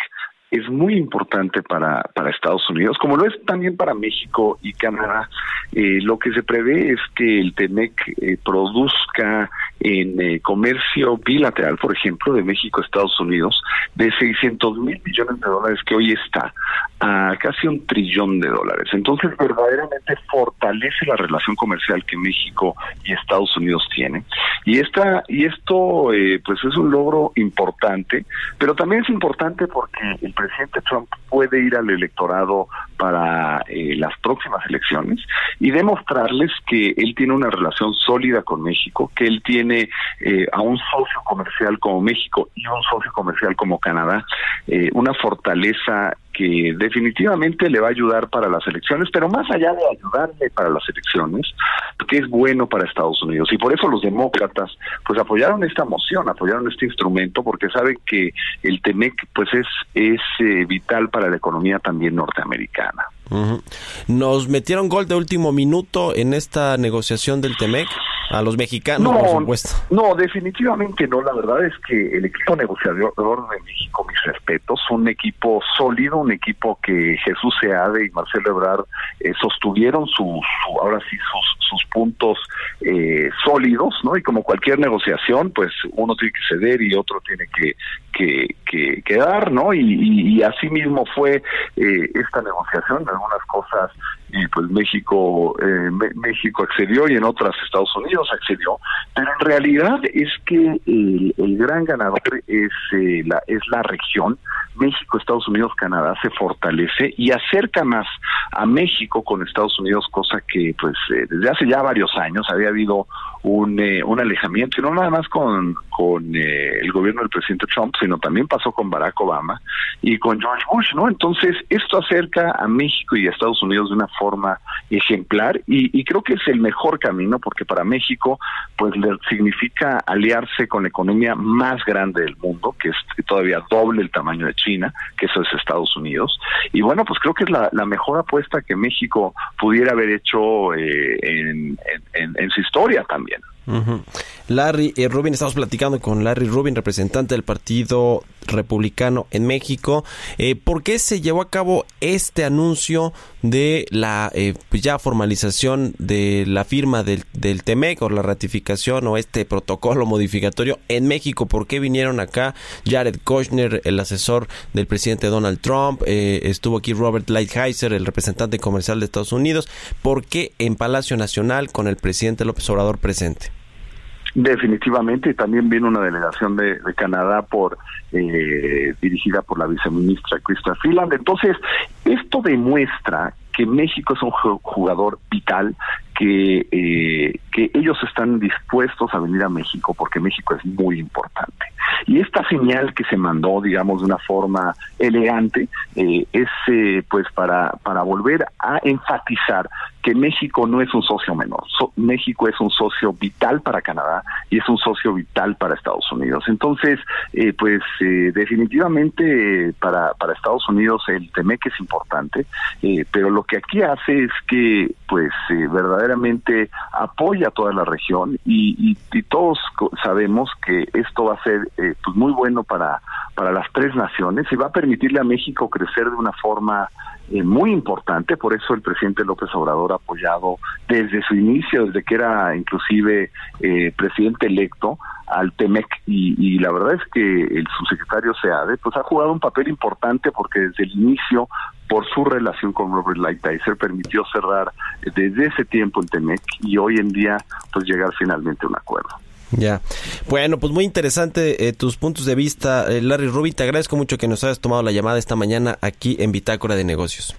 es muy importante para, para Estados Unidos, como lo es también para México y Canadá. Eh, lo que se prevé es que el TEMEC eh, produzca en eh, comercio bilateral, por ejemplo, de México a Estados Unidos, de 600 mil millones de dólares que hoy está a casi un trillón de dólares. Entonces, verdaderamente fortalece la relación comercial que México y Estados Unidos tienen. Y esta y esto, eh, pues, es un logro importante, pero también es importante porque el presidente Trump puede ir al electorado para eh, las próximas elecciones y demostrarles que él tiene una relación sólida con México, que él tiene eh, a un socio comercial como México y un socio comercial como Canadá, eh, una fortaleza que definitivamente le va a ayudar para las elecciones, pero más allá de ayudarle para las elecciones, que es bueno para Estados Unidos. Y por eso los demócratas pues apoyaron esta moción, apoyaron este instrumento, porque saben que el TEMEC pues es, es eh, vital para la economía también norteamericana. Nos metieron gol de último minuto en esta negociación del TEMEC a los mexicanos, por supuesto. No, definitivamente no. La verdad es que el equipo negociador de México, mis respetos, un equipo sólido, un equipo que Jesús Seade y Marcelo Ebrard eh, sostuvieron su, ahora sí sus, sus puntos eh, sólidos, ¿no? Y como cualquier negociación, pues uno tiene que ceder y otro tiene que que, que, dar, ¿no? Y, y, así mismo fue eh, esta negociación, en algunas cosas y pues México eh, México accedió y en otras Estados Unidos accedió pero en realidad es que el, el gran ganador es eh, la es la región. México Estados Unidos Canadá se fortalece y acerca más a México con Estados Unidos cosa que pues eh, desde hace ya varios años había habido un, un alejamiento y no nada más con con el gobierno del presidente Trump sino también pasó con Barack Obama y con George Bush no entonces esto acerca a México y a Estados Unidos de una forma ejemplar y, creo que es el mejor camino porque para México pues le significa aliarse con la economía más grande del mundo, que es todavía doble el tamaño de China, que eso es Estados Unidos. Y bueno, pues creo que es la, mejor apuesta que México pudiera haber hecho eh, en su historia también. opinion. Larry eh, Rubin, estamos platicando con Larry Rubin, representante del Partido Republicano en México. Eh, ¿Por qué se llevó a cabo este anuncio de la eh, pues ya formalización de la firma del, del TEMEC o la ratificación o este protocolo modificatorio en México? ¿Por qué vinieron acá Jared Kushner, el asesor del presidente Donald Trump? Eh, estuvo aquí Robert Lighthizer, el representante comercial de Estados Unidos. ¿Por qué en Palacio Nacional con el presidente López Obrador presente? Definitivamente, también viene una delegación de, Canadá por eh, dirigida por la viceministra Krista Freeland. Entonces, esto demuestra que México es un jugador vital, que, eh, que ellos están dispuestos a venir a México porque México es muy importante. Y esta señal que se mandó, digamos, de una forma elegante, eh, es eh, pues para, para volver a enfatizar que México no es un socio menor. México es un socio vital para Canadá y es un socio vital para Estados Unidos. Entonces, eh, pues definitivamente para, para Estados Unidos el TEMEC es importante, pero lo que aquí hace es que pues verdaderamente apoya a toda la región y, y, todos sabemos que esto va a ser pues muy bueno para para las tres naciones y va a permitirle a México crecer de una forma eh, muy importante, por eso el presidente López Obrador ha apoyado desde su inicio, desde que era inclusive eh, presidente electo al TEMEC y, la verdad es que el subsecretario SEADE pues ha jugado un papel importante porque desde el inicio por su relación con Robert Lighthizer permitió cerrar desde ese tiempo el TEMEC y hoy en día pues llegar finalmente a un acuerdo. Ya. Bueno, pues muy interesante eh, tus puntos de vista, eh, Larry Rubin. Te agradezco mucho que nos hayas tomado la llamada esta mañana aquí en Bitácora de Negocios.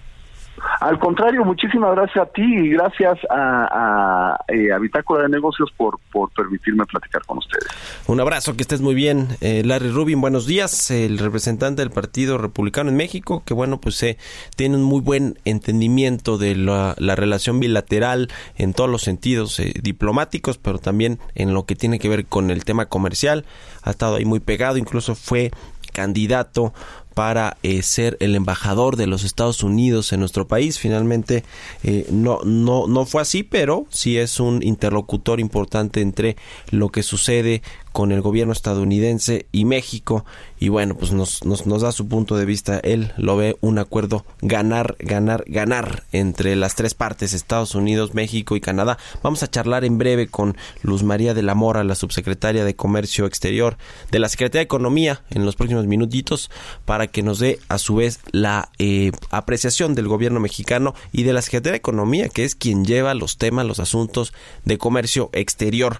Al contrario, muchísimas gracias a ti y gracias a, a, eh, Bitácora de Negocios por, permitirme platicar con ustedes. Un abrazo, que estés muy bien. Eh, Larry Rubin, buenos días, el representante del Partido Republicano en México, que bueno, pues eh, tiene un muy buen entendimiento de la, la relación bilateral en todos los sentidos eh, diplomáticos, pero también en lo que tiene que ver con el tema comercial. Ha estado ahí muy pegado, incluso fue candidato para eh, ser el embajador de los Estados Unidos en nuestro país. Finalmente eh, no, no, no fue así, pero sí es un interlocutor importante entre lo que sucede con el gobierno estadounidense y México. Y bueno, pues nos, nos, nos, da su punto de vista. Él lo ve un acuerdo ganar, ganar, ganar entre las tres partes, Estados Unidos, México y Canadá. Vamos a charlar en breve con Luz María de la Mora, la subsecretaria de Comercio Exterior de la Secretaría de Economía, en los próximos minutitos, para que nos dé a su vez la eh, apreciación del gobierno mexicano y de la Secretaría de Economía, que es quien lleva los temas, los asuntos de comercio exterior.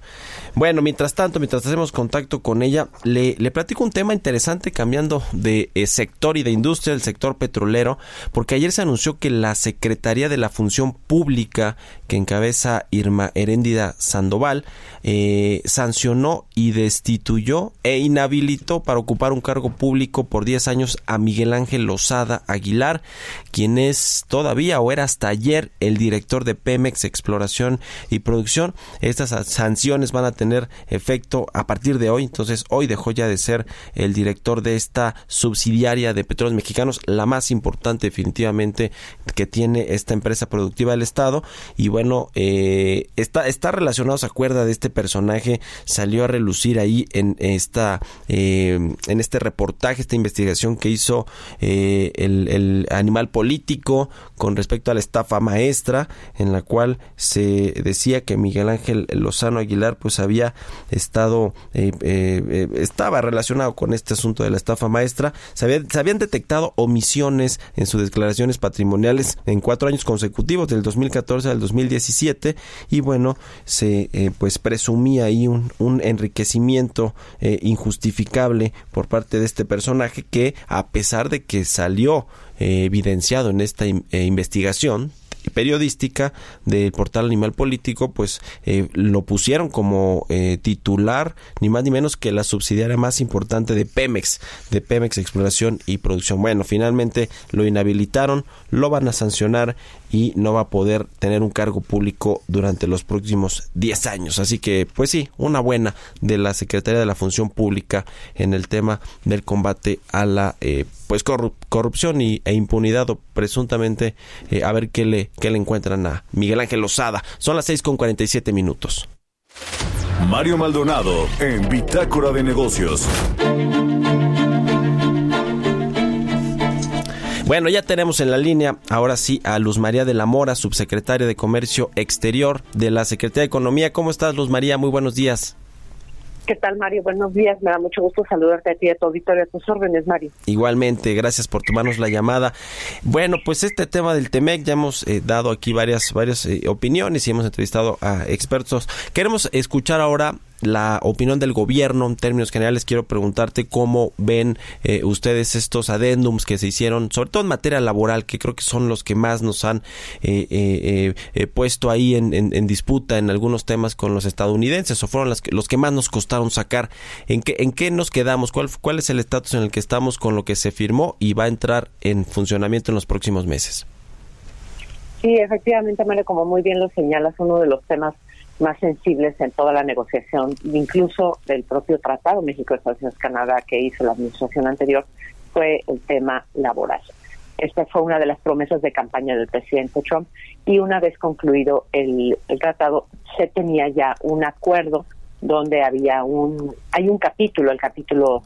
Bueno, mientras tanto, mientras hacemos contacto con ella, le, le platico un tema interesante cambiando de eh, sector y de industria, el sector petrolero, porque ayer se anunció que la Secretaría de la Función Pública, que encabeza Irma Heréndida Sandoval, eh, sancionó y destituyó e inhabilitó para ocupar un cargo público por 10 años a Miguel Ángel Lozada Aguilar, quien es todavía o era hasta ayer el director de Pemex Exploración y Producción. Estas sanciones van a tener efecto a partir de hoy, entonces hoy dejó ya de ser el director de esta subsidiaria de petróleos mexicanos, la más importante definitivamente que tiene esta empresa productiva del Estado. Y bueno, eh, está, está relacionado, se acuerda de este personaje, salió a relucir ahí en esta, eh, en este reportaje, esta investigación que hizo eh, el, el animal político con respecto a la estafa maestra, en la cual se decía que Miguel Ángel Lozano Aguilar pues había estado, eh, eh, estaba relacionado con este asunto de la estafa maestra, se, habían detectado omisiones en sus declaraciones patrimoniales en cuatro años consecutivos, del 2014 al 2017, y bueno, se pues presumía ahí un, un enriquecimiento injustificable por parte de este personaje que a pesar de que salió eh, evidenciado en esta eh, investigación periodística del portal Animal Político, pues eh, lo pusieron como titular ni más ni menos que la subsidiaria más importante de Pemex, de Pemex Exploración y Producción. Bueno, finalmente lo inhabilitaron, lo van a sancionar y no va a poder tener un cargo público durante los próximos 10 años. Así que, pues sí, una buena de la Secretaría de la Función Pública en el tema del combate a la eh, pues corrupción y, e impunidad o presuntamente eh, a ver qué le, qué le encuentran a Miguel Ángel Lozada. Son las 6 con 47 minutos. Mario Maldonado en Bitácora de Negocios. Bueno, ya tenemos en la línea ahora sí a Luz María de la Mora, subsecretaria de Comercio Exterior de la Secretaría de Economía. ¿Cómo estás, Luz María? Muy buenos días. ¿Qué tal, Mario? Buenos días. Me da mucho gusto saludarte a ti y a tu auditorio. A tus órdenes, Mario. Igualmente, gracias por tomarnos la llamada. Bueno, pues este tema del TEMEC, ya hemos eh, dado aquí varias, varias eh, opiniones y hemos entrevistado a expertos. Queremos escuchar ahora la opinión del gobierno en términos generales, quiero preguntarte cómo ven eh, ustedes estos adendums que se hicieron, sobre todo en materia laboral, que creo que son los que más nos han eh, eh, puesto ahí en, disputa en algunos temas con los estadounidenses, o fueron que, los que más nos costaron sacar. ¿En qué, en qué nos quedamos? ¿Cuál, ¿Cuál es el estatus en el que estamos con lo que se firmó y va a entrar en funcionamiento en los próximos meses? Sí, efectivamente, Mario, como muy bien lo señalas, uno de los temas más sensibles en toda la negociación, incluso del propio Tratado México-Estados Unidos-Canadá que hizo la administración anterior, fue el tema laboral. Esta fue una de las promesas de campaña del presidente Trump y una vez concluido el, el tratado se tenía ya un acuerdo donde había un hay un capítulo, el capítulo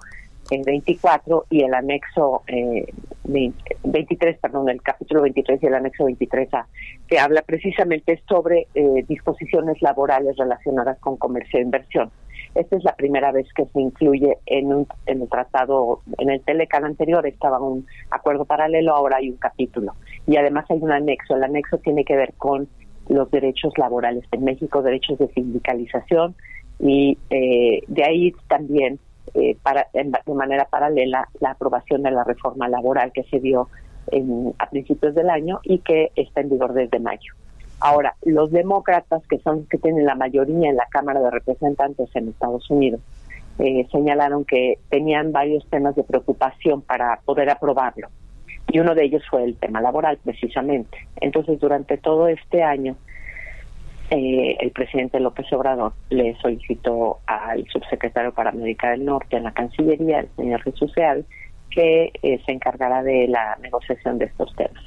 el 24 y el anexo eh, 23, perdón, el capítulo 23 y el anexo 23A, que habla precisamente sobre eh, disposiciones laborales relacionadas con comercio e inversión. Esta es la primera vez que se incluye en, un, en el tratado, en el Telecan anterior estaba un acuerdo paralelo, ahora hay un capítulo. Y además hay un anexo. El anexo tiene que ver con los derechos laborales en México, derechos de sindicalización, y eh, de ahí también eh, para, de manera paralela la aprobación de la reforma laboral que se dio en, a principios del año y que está en vigor desde mayo. Ahora, los demócratas, que son que tienen la mayoría en la Cámara de Representantes en Estados Unidos, eh, señalaron que tenían varios temas de preocupación para poder aprobarlo. Y uno de ellos fue el tema laboral, precisamente. Entonces, durante todo este año, eh, el presidente López Obrador le solicitó al subsecretario para América del Norte en la Cancillería, el señor Jesús Seal, que eh, se encargará de la negociación de estos temas.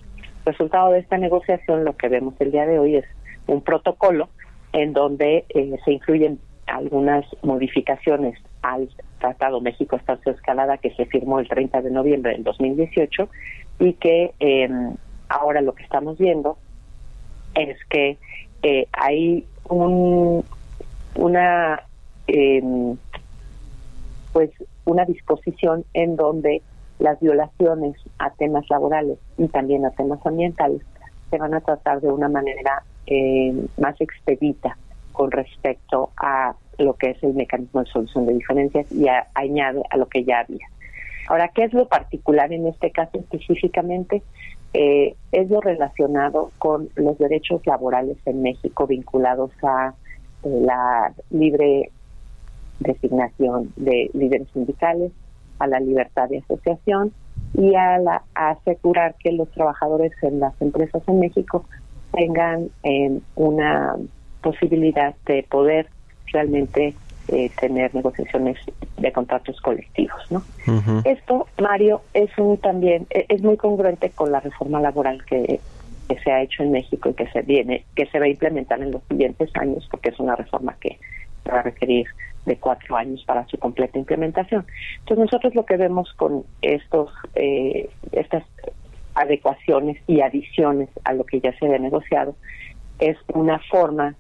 Resultado de esta negociación, lo que vemos el día de hoy es un protocolo en donde eh, se incluyen algunas modificaciones al Tratado México-Estados Escalada que se firmó el 30 de noviembre del 2018 y que em, ahora lo que estamos viendo es que eh, hay un, una em, pues una disposición en donde las violaciones a temas laborales y también a temas ambientales se van a tratar de una manera em, más expedita con respecto a lo que es el mecanismo de solución de diferencias y añade a lo que ya había. Ahora, ¿qué es lo particular en este caso específicamente? Eh, es lo relacionado con los derechos laborales en México vinculados a eh, la libre designación de líderes sindicales, a la libertad de asociación y a, la, asegurar que los trabajadores en las empresas en México tengan eh, una posibilidad de poder realmente eh, tener negociaciones de contratos colectivos, ¿no? Esto, Mario, es un también e, es muy congruente con la reforma laboral que, se ha hecho en México y que se viene, que se va a implementar en los siguientes años, porque es una reforma que va a requerir de cuatro años para su completa implementación. Entonces nosotros lo que vemos con estos eh, estas adecuaciones y adiciones a lo que ya se había negociado es una forma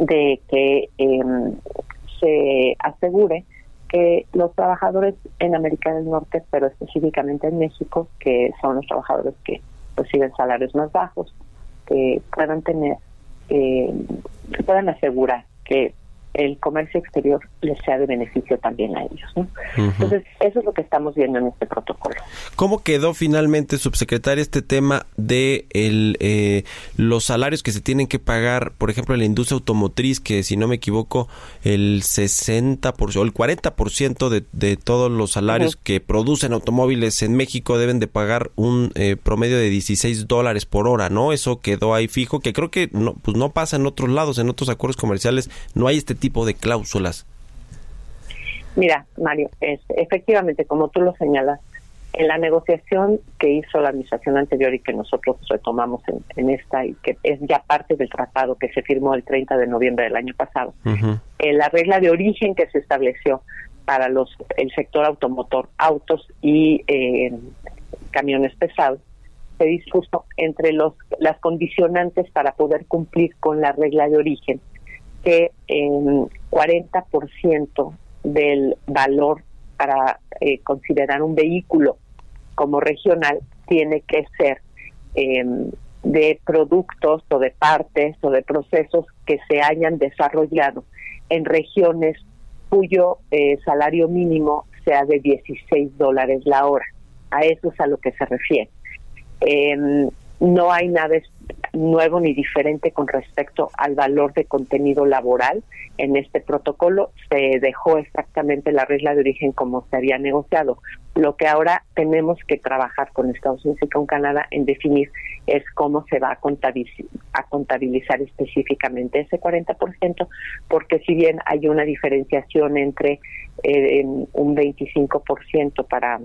de que eh, se asegure que los trabajadores en América del Norte, pero específicamente en México, que son los trabajadores que reciben salarios más bajos, que puedan tener, eh, puedan asegurar que el comercio exterior les sea de beneficio también a ellos. Entonces, eso es lo que estamos viendo en este protocolo. ¿Cómo quedó finalmente, subsecretaria, este tema de el, eh, los salarios que se tienen que pagar, por ejemplo, en la industria automotriz, que si no me equivoco, el 60% o el 40% de, de todos los salarios que producen automóviles en México deben de pagar un eh, promedio de 16 dólares por hora, ¿no? Eso quedó ahí fijo, que creo que no, pues no pasa en otros lados, en otros acuerdos comerciales no hay este tipo de cláusulas? Mira, Mario, es, efectivamente, como tú lo señalas, en la negociación que hizo la administración anterior y que nosotros retomamos en, esta y que es ya parte del tratado que se firmó el 30 de noviembre del año pasado, en la regla de origen que se estableció para los el sector automotor, autos y eh, camiones pesados, se dispuso entre los las condicionantes para poder cumplir con la regla de origen que el 40% del valor para eh, considerar un vehículo como regional tiene que ser em, de productos o de partes o de procesos que se hayan desarrollado en regiones cuyo eh, salario mínimo sea de 16 dólares la hora. A eso es a lo que se refiere. Em, no hay nada nuevo ni diferente con respecto al valor de contenido laboral. En este protocolo se dejó exactamente la regla de origen como se había negociado. Lo que ahora tenemos que trabajar con Estados Unidos y con Canadá en definir es cómo se va a contabilizar, a contabilizar específicamente ese 40%, porque si bien hay una diferenciación entre eh, un 25% para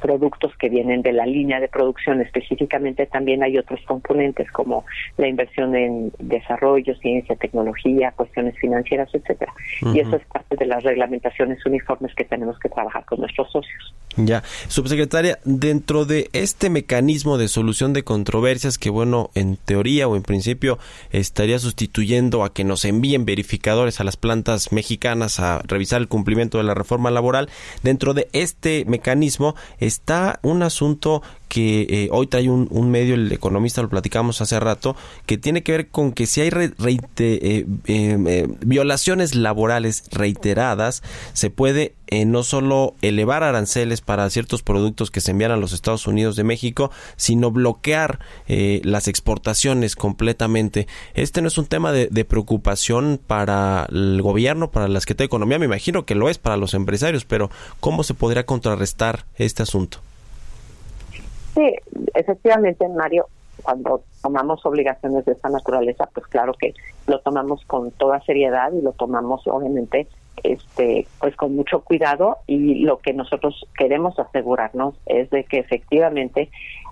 productos que vienen de la línea de producción. Específicamente también hay otros componentes como la inversión en desarrollo, ciencia, tecnología, cuestiones financieras, etcétera. Y eso es parte de las reglamentaciones uniformes que tenemos que trabajar con nuestros socios. Ya, subsecretaria, dentro de este mecanismo de solución de controversias que, bueno, en teoría o en principio estaría sustituyendo a que nos envíen verificadores a las plantas mexicanas a revisar el cumplimiento de la reforma laboral, dentro de este mecanismo está un asunto que eh, hoy trae un, medio, el economista lo platicamos hace rato, que tiene que ver con que si hay eh, eh, violaciones laborales reiteradas, se puede no solo elevar aranceles para ciertos productos que se envían a los Estados Unidos de México, sino bloquear las exportaciones completamente. Este no es un tema de, de, preocupación para el gobierno, para la Secretaría de Economía, me imagino que lo es para los empresarios, pero ¿cómo se podría contrarrestar este asunto? Sí, efectivamente, Mario, cuando tomamos obligaciones de esta naturaleza, pues claro que lo tomamos con toda seriedad y lo tomamos obviamente este pues con mucho cuidado y lo que nosotros queremos asegurarnos es de que efectivamente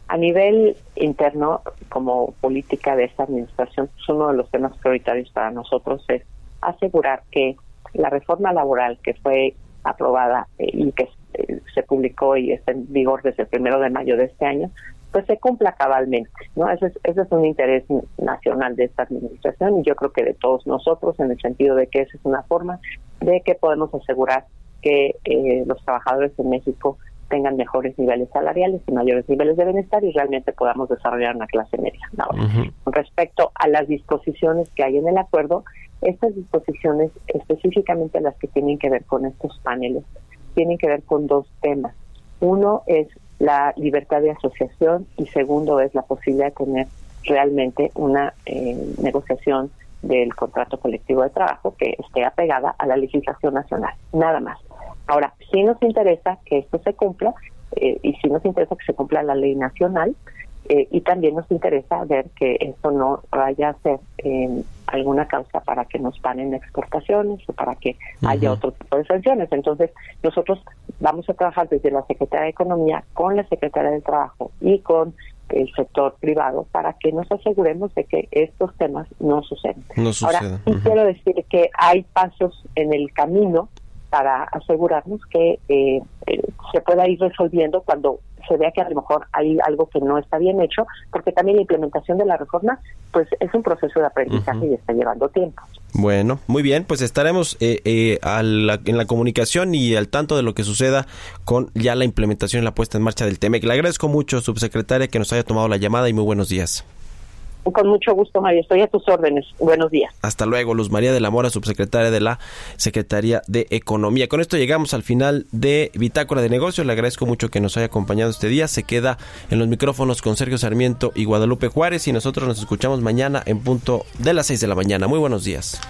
a nivel interno como política de esta administración pues uno de los temas prioritarios para nosotros es asegurar que la reforma laboral que fue aprobada eh, y que eh, se publicó y está en vigor desde el primero de mayo de este año, pues se cumpla cabalmente, ¿no? Ese es, ese es un interés nacional de esta administración y yo creo que de todos nosotros en el sentido de que esa es una forma de que podemos asegurar que eh, los trabajadores en México tengan mejores niveles salariales y mayores niveles de bienestar y realmente podamos desarrollar una clase media. Con respecto a las disposiciones que hay en el acuerdo, estas disposiciones, específicamente las que tienen que ver con estos paneles, tienen que ver con dos temas. Uno es la libertad de asociación y segundo es la posibilidad de tener realmente una eh, negociación del contrato colectivo de trabajo que esté apegada a la legislación nacional, nada más. Ahora, si nos interesa que esto se cumpla eh, y si nos interesa que se cumpla la ley nacional, eh, y también nos interesa ver que esto no vaya a ser eh, alguna causa para que nos paren exportaciones o para que haya otro tipo de sanciones. Entonces, nosotros vamos a trabajar desde la Secretaría de Economía con la Secretaría del Trabajo y con el sector privado para que nos aseguremos de que estos temas no suceden. Ahora, quiero decir que hay pasos en el camino para asegurarnos que eh, se pueda ir resolviendo cuando se vea que a lo mejor hay algo que no está bien hecho, porque también la implementación de la reforma pues es un proceso de aprendizaje y está llevando tiempo. Bueno, muy bien, pues estaremos eh, eh, en la comunicación y al tanto de lo que suceda con ya la implementación y la puesta en marcha del TEMEC. Le agradezco mucho, subsecretaria, que nos haya tomado la llamada y muy buenos días. Con mucho gusto, María. Estoy a tus órdenes. Buenos días. Hasta luego, Luz María de la Mora, subsecretaria de la Secretaría de Economía. Con esto llegamos al final de Bitácora de Negocios. Le agradezco mucho que nos haya acompañado este día. Se queda en los micrófonos con Sergio Sarmiento y Guadalupe Juárez y nosotros nos escuchamos mañana en punto de las 6 de la mañana. Muy buenos días.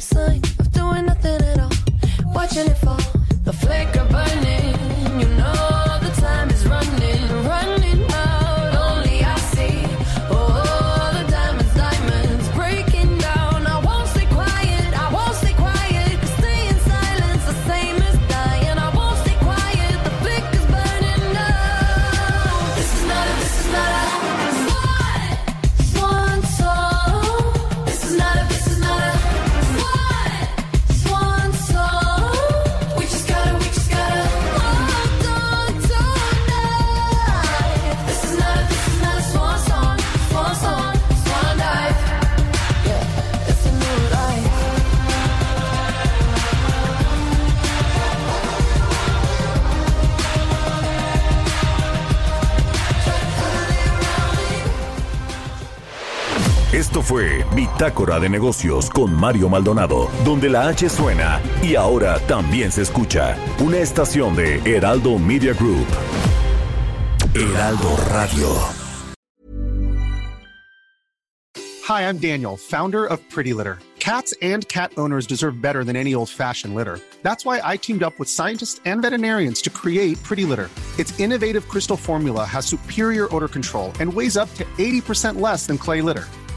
sign of doing nothing at all. Watching it fall. Bitácora de Negocios con Mario Maldonado, donde la H suena y ahora también se escucha. Una estación de Heraldo Media Group. Heraldo Radio. Hi, I'm Daniel, founder of Pretty Litter. Cats and cat owners deserve better than any old-fashioned litter. That's why I teamed up with scientists and veterinarians to create Pretty Litter. Its innovative crystal formula has superior odor control and weighs up to 80% less than clay litter.